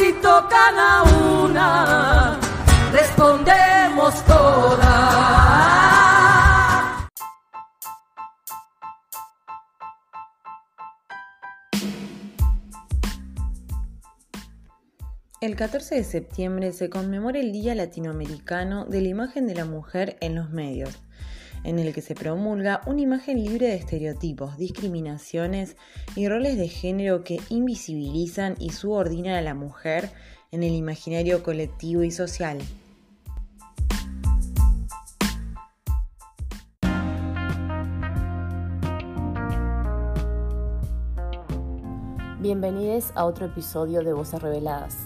Si tocan a una, respondemos todas. El 14 de septiembre se conmemora el Día Latinoamericano de la Imagen de la Mujer en los Medios, en el que se promulga una imagen libre de estereotipos, discriminaciones y roles de género que invisibilizan y subordinan a la mujer en el imaginario colectivo y social. Bienvenidos a otro episodio de Voces Reveladas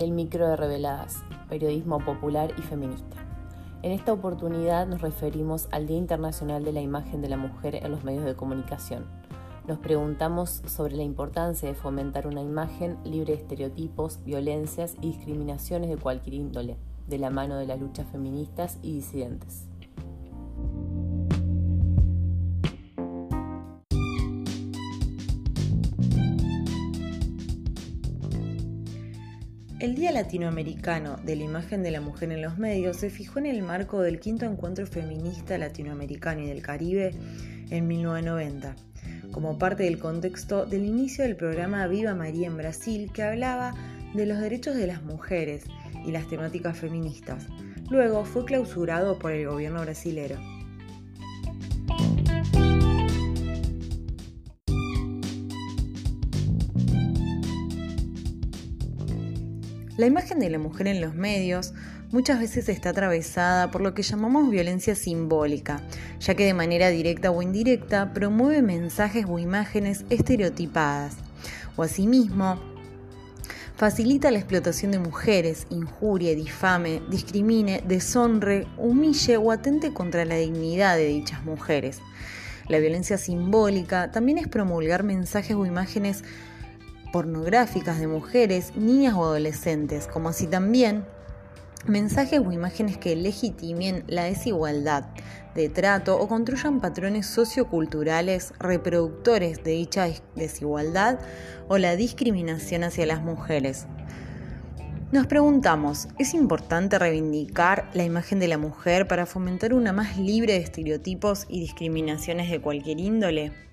el micro de Reveladas, periodismo popular y feminista. En esta oportunidad nos referimos al Día Internacional de la Imagen de la Mujer en los medios de comunicación. Nos preguntamos sobre la importancia de fomentar una imagen libre de estereotipos, violencias y discriminaciones de cualquier índole, de la mano de las luchas feministas y disidentes. El Día Latinoamericano de la Imagen de la Mujer en los Medios se fijó en el marco del quinto encuentro feminista latinoamericano y del Caribe en 1990, como parte del contexto del inicio del programa Viva María en Brasil, que hablaba de los derechos de las mujeres y las temáticas feministas. Luego fue clausurado por el gobierno brasilero. La imagen de la mujer en los medios muchas veces está atravesada por lo que llamamos violencia simbólica, ya que de manera directa o indirecta promueve mensajes o imágenes estereotipadas, o asimismo facilita la explotación de mujeres, injurie, difame, discrimine, deshonre, humille o atente contra la dignidad de dichas mujeres. La violencia simbólica también es promulgar mensajes o imágenes pornográficas de mujeres, niñas o adolescentes, como así también mensajes o imágenes que legitimen la desigualdad de trato o construyan patrones socioculturales reproductores de dicha desigualdad o la discriminación hacia las mujeres. Nos preguntamos, ¿es importante reivindicar la imagen de la mujer para fomentar una más libre de estereotipos y discriminaciones de cualquier índole?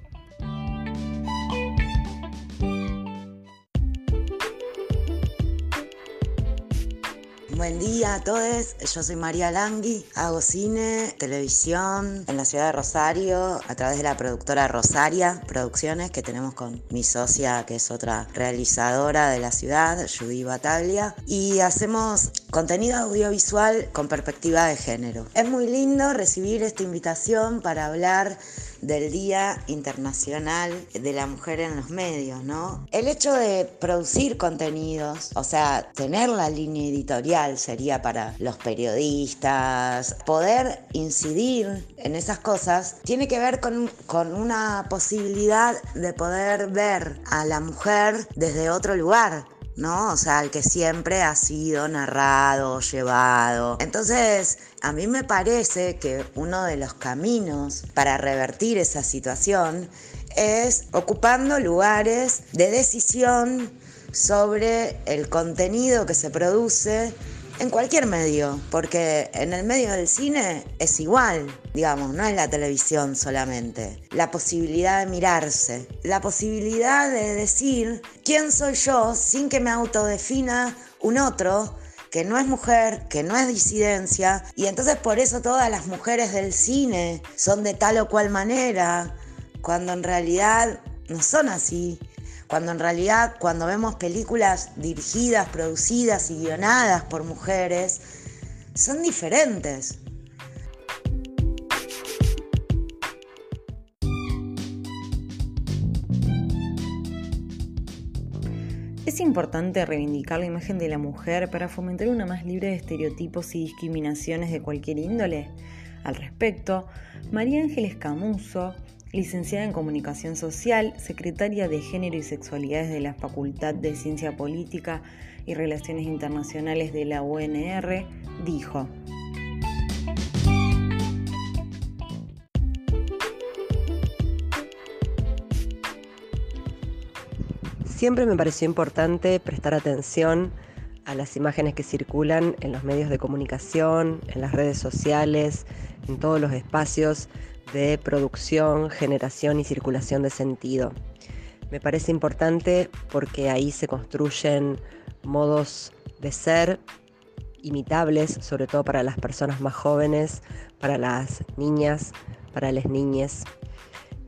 Buen día a todos, yo soy María Langui, hago cine, televisión en la ciudad de Rosario a través de la productora Rosaria Producciones que tenemos con mi socia que es otra realizadora de la ciudad, Judy Bataglia, y hacemos contenido audiovisual con perspectiva de género. Es muy lindo recibir esta invitación para hablar del Día Internacional de la Mujer en los Medios, ¿no? El hecho de producir contenidos, o sea, tener la línea editorial sería para los periodistas, poder incidir en esas cosas, tiene que ver con, con una posibilidad de poder ver a la mujer desde otro lugar, ¿no? O sea, el que siempre ha sido narrado, llevado. Entonces, a mí me parece que uno de los caminos para revertir esa situación es ocupando lugares de decisión sobre el contenido que se produce en cualquier medio, porque en el medio del cine es igual, digamos, no es la televisión solamente. La posibilidad de mirarse, la posibilidad de decir quién soy yo sin que me autodefina un otro que no es mujer, que no es disidencia, y entonces por eso todas las mujeres del cine son de tal o cual manera, cuando en realidad no son así cuando en realidad cuando vemos películas dirigidas, producidas y guionadas por mujeres, son diferentes. Es ¿Es importante reivindicar la imagen de la mujer para fomentar una más libre de estereotipos y discriminaciones de cualquier índole? Al respecto, María Ángeles Camuso, licenciada en Comunicación Social, secretaria de Género y Sexualidades de la Facultad de Ciencia Política y Relaciones Internacionales de la UNR, dijo, Siempre me pareció importante prestar atención a las imágenes que circulan en los medios de comunicación, en las redes sociales, en todos los espacios de producción, generación y circulación de sentido. Me parece importante porque ahí se construyen modos de ser imitables, sobre todo para las personas más jóvenes, para las niñas, para las niñas.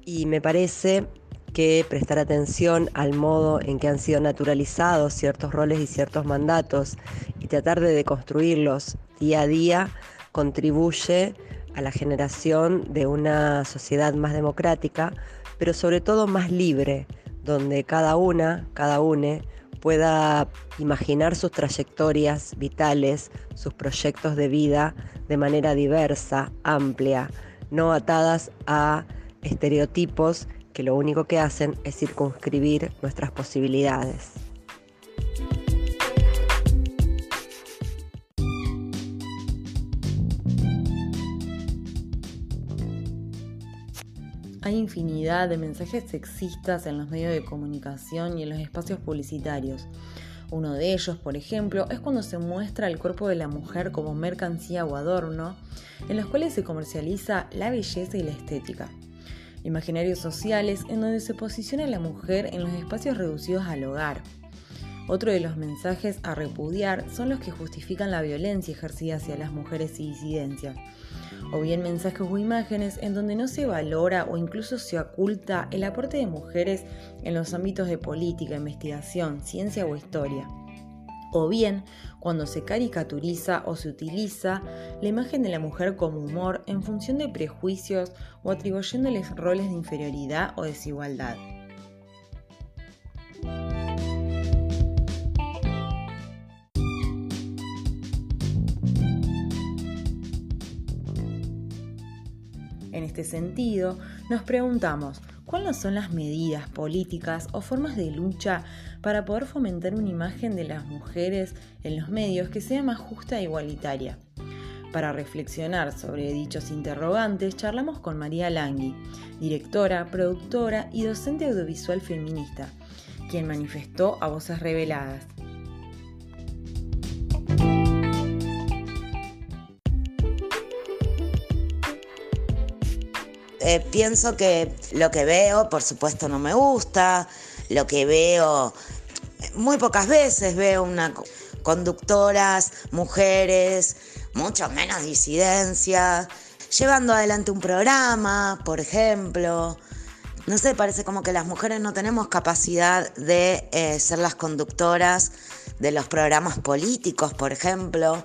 Y me parece que prestar atención al modo en que han sido naturalizados ciertos roles y ciertos mandatos y tratar de deconstruirlos día a día contribuye a la generación de una sociedad más democrática, pero sobre todo más libre, donde cada una, cada une pueda imaginar sus trayectorias vitales, sus proyectos de vida de manera diversa, amplia, no atadas a estereotipos que lo único que hacen es circunscribir nuestras posibilidades. Hay infinidad de mensajes sexistas en los medios de comunicación y en los espacios publicitarios. Uno de ellos, por ejemplo, es cuando se muestra el cuerpo de la mujer como mercancía o adorno, en los cuales se comercializa la belleza y la estética imaginarios sociales en donde se posiciona la mujer en los espacios reducidos al hogar. Otro de los mensajes a repudiar son los que justifican la violencia ejercida hacia las mujeres y disidencias, o bien mensajes o imágenes en donde no se valora o incluso se oculta el aporte de mujeres en los ámbitos de política, investigación, ciencia o historia o bien cuando se caricaturiza o se utiliza la imagen de la mujer como humor en función de prejuicios o atribuyéndoles roles de inferioridad o desigualdad. En este sentido, nos preguntamos, ¿Cuáles son las medidas políticas o formas de lucha para poder fomentar una imagen de las mujeres en los medios que sea más justa e igualitaria? Para reflexionar sobre dichos interrogantes, charlamos con María Langui, directora, productora y docente audiovisual feminista, quien manifestó a voces reveladas. Eh, pienso que lo que veo, por supuesto, no me gusta. Lo que veo, muy pocas veces veo una conductoras, mujeres, mucho menos disidencia, llevando adelante un programa, por ejemplo. No sé, parece como que las mujeres no tenemos capacidad de eh, ser las conductoras de los programas políticos, por ejemplo,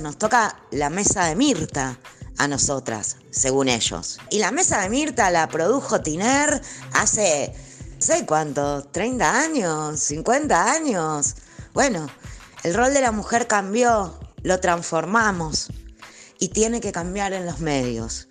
Nos toca la mesa de Mirta a nosotras, según ellos. Y la mesa de Mirta la produjo Tiner hace, sé cuánto, 30 años, 50 años. Bueno, el rol de la mujer cambió, lo transformamos y tiene que cambiar en los medios.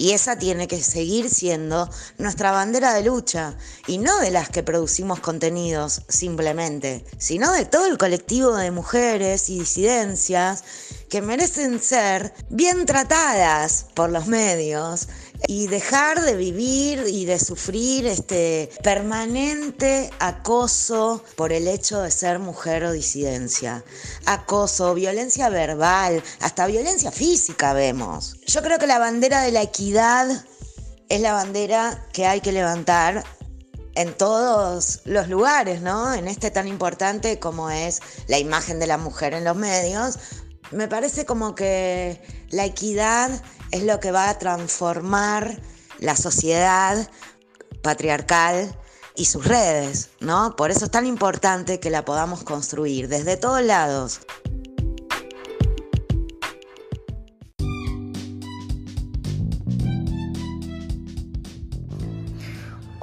Y esa tiene que seguir siendo nuestra bandera de lucha, y no de las que producimos contenidos simplemente, sino de todo el colectivo de mujeres y disidencias que merecen ser bien tratadas por los medios y dejar de vivir y de sufrir este permanente acoso por el hecho de ser mujer o disidencia. Acoso, violencia verbal, hasta violencia física vemos. Yo creo que la bandera de la equidad es la bandera que hay que levantar en todos los lugares, ¿no? En este tan importante como es la imagen de la mujer en los medios. Me parece como que la equidad es lo que va a transformar la sociedad patriarcal y sus redes, ¿no? Por eso es tan importante que la podamos construir desde todos lados.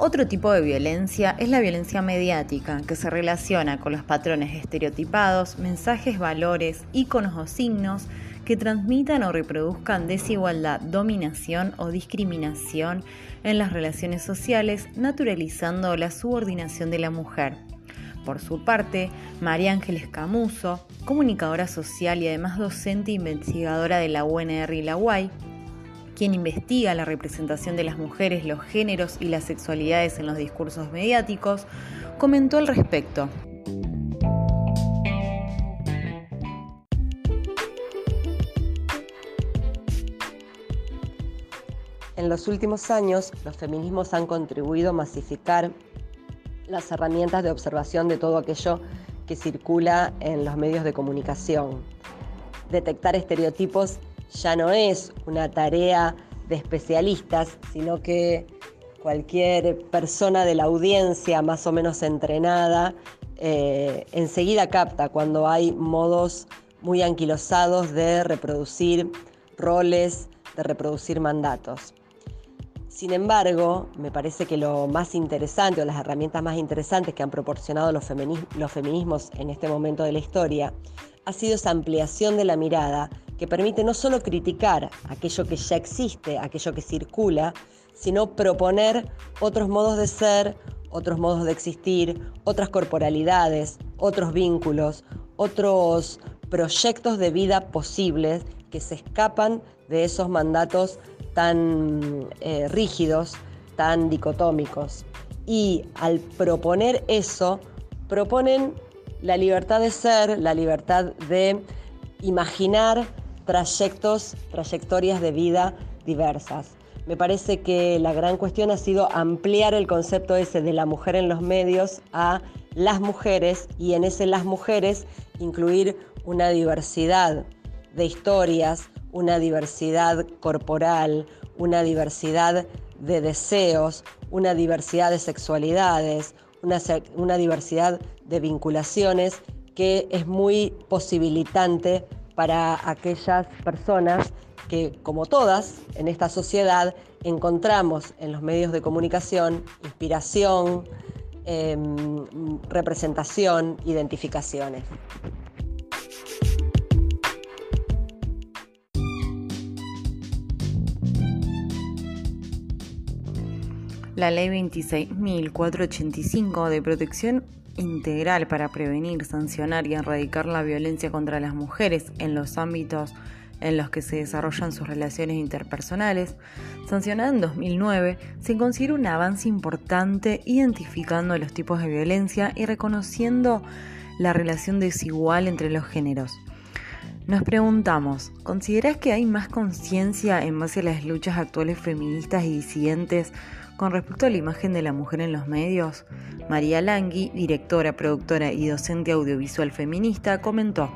Otro tipo de violencia es la violencia mediática, que se relaciona con los patrones estereotipados, mensajes, valores, íconos o signos que transmitan o reproduzcan desigualdad, dominación o discriminación en las relaciones sociales, naturalizando la subordinación de la mujer. Por su parte, María Ángeles Camuso, comunicadora social y además docente e investigadora de la UNR y la UAI, quien investiga la representación de las mujeres, los géneros y las sexualidades en los discursos mediáticos, comentó al respecto. En los últimos años, los feminismos han contribuido a masificar las herramientas de observación de todo aquello que circula en los medios de comunicación. Detectar estereotipos ya no es una tarea de especialistas, sino que cualquier persona de la audiencia más o menos entrenada eh, enseguida capta cuando hay modos muy anquilosados de reproducir roles, de reproducir mandatos. Sin embargo, me parece que lo más interesante o las herramientas más interesantes que han proporcionado los, feminismos en este momento de la historia ha sido esa ampliación de la mirada que permite no solo criticar aquello que ya existe, aquello que circula, sino proponer otros modos de ser, otros modos de existir, otras corporalidades, otros vínculos, otros proyectos de vida posibles que se escapan de esos mandatos tan eh, rígidos, tan dicotómicos. Y al proponer eso, proponen la libertad de ser, la libertad de imaginar trayectos, trayectorias de vida diversas. Me parece que la gran cuestión ha sido ampliar el concepto ese de la mujer en los medios a las mujeres y en ese las mujeres incluir una diversidad de historias, una diversidad corporal, una diversidad de deseos, una diversidad de sexualidades, una, diversidad de vinculaciones que es muy posibilitante para aquellas personas que, como todas en esta sociedad, encontramos en los medios de comunicación inspiración, em, representación, identificaciones. La Ley 26.485 de protección integral para prevenir, sancionar y erradicar la violencia contra las mujeres en los ámbitos en los que se desarrollan sus relaciones interpersonales, sancionada en 2009, se considera un avance importante identificando los tipos de violencia y reconociendo la relación desigual entre los géneros. Nos preguntamos, ¿consideras que hay más conciencia en base a las luchas actuales feministas y disidentes con respecto a la imagen de la mujer en los medios, María Langui, directora, productora y docente audiovisual feminista, comentó.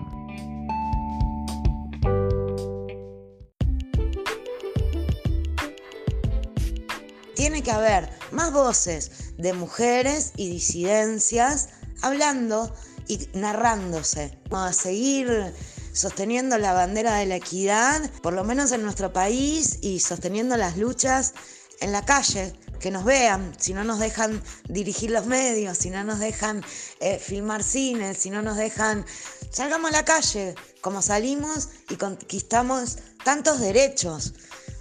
Tiene que haber más voces de mujeres y disidencias hablando y narrándose. Vamos a seguir sosteniendo la bandera de la equidad, por lo menos en nuestro país, y sosteniendo las luchas en la calle, que nos vean, si no nos dejan dirigir los medios, si no nos dejan eh, filmar cine, si no nos dejan, salgamos a la calle, como salimos y conquistamos tantos derechos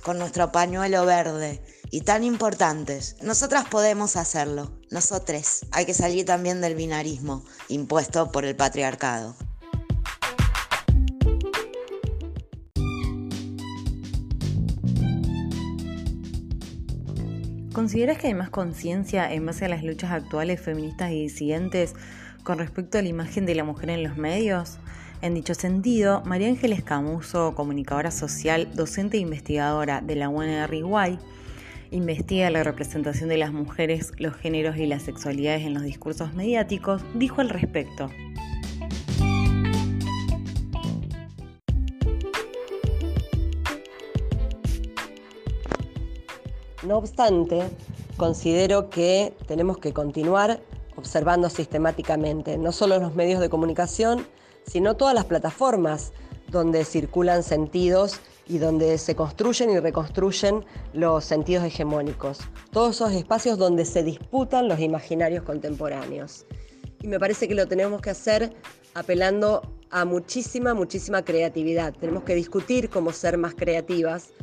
con nuestro pañuelo verde y tan importantes. Nosotras podemos hacerlo, nosotros. Hay que salir también del binarismo impuesto por el patriarcado. ¿Consideras que hay más conciencia en base a las luchas actuales feministas y disidentes con respecto a la imagen de la mujer en los medios? En dicho sentido, María Ángeles Camuso, comunicadora social, docente e investigadora de la UNRY, investiga la representación de las mujeres, los géneros y las sexualidades en los discursos mediáticos, dijo al respecto. No obstante, considero que tenemos que continuar observando sistemáticamente, no solo los medios de comunicación, sino todas las plataformas donde circulan sentidos y donde se construyen y reconstruyen los sentidos hegemónicos. Todos esos espacios donde se disputan los imaginarios contemporáneos. Y me parece que lo tenemos que hacer apelando a muchísima, muchísima creatividad. Tenemos que discutir cómo ser más creativas,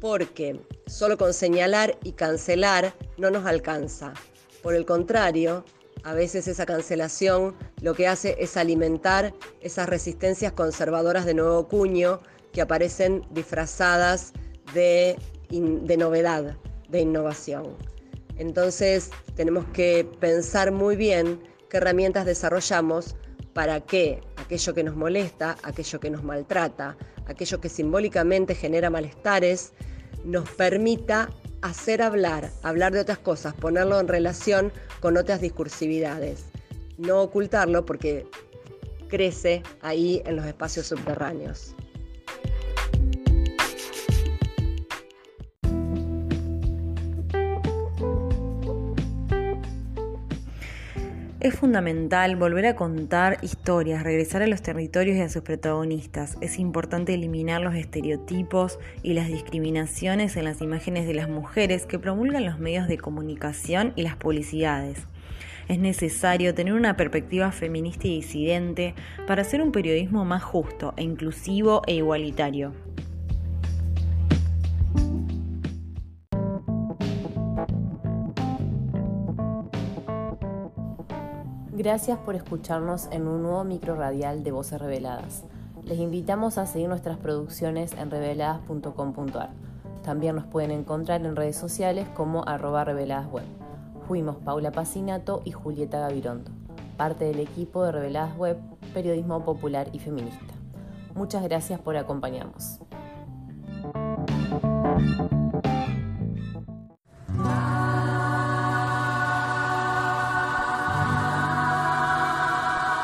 porque solo con señalar y cancelar no nos alcanza. Por el contrario, a veces esa cancelación lo que hace es alimentar esas resistencias conservadoras de nuevo cuño que aparecen disfrazadas de, de novedad, de innovación. Entonces tenemos que pensar muy bien qué herramientas desarrollamos para que aquello que nos molesta, aquello que nos maltrata, aquello que simbólicamente genera malestares, nos permita hacer hablar, hablar de otras cosas, ponerlo en relación con otras discursividades. No ocultarlo porque crece ahí en los espacios subterráneos. Es fundamental volver a contar historias, regresar a los territorios y a sus protagonistas. Es importante eliminar los estereotipos y las discriminaciones en las imágenes de las mujeres que promulgan los medios de comunicación y las publicidades. Es necesario tener una perspectiva feminista y disidente para hacer un periodismo más justo inclusivo e igualitario. Gracias por escucharnos en un nuevo micro radial de Voces Reveladas. Les invitamos a seguir nuestras producciones en reveladas.com.ar. También nos pueden encontrar en redes sociales como arroba reveladasweb. Fuimos Paula Pacinato y Julieta Gavirondo, parte del equipo de Reveladas Web, Periodismo Popular y Feminista. Muchas gracias por acompañarnos.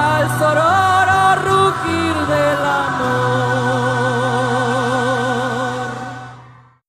al la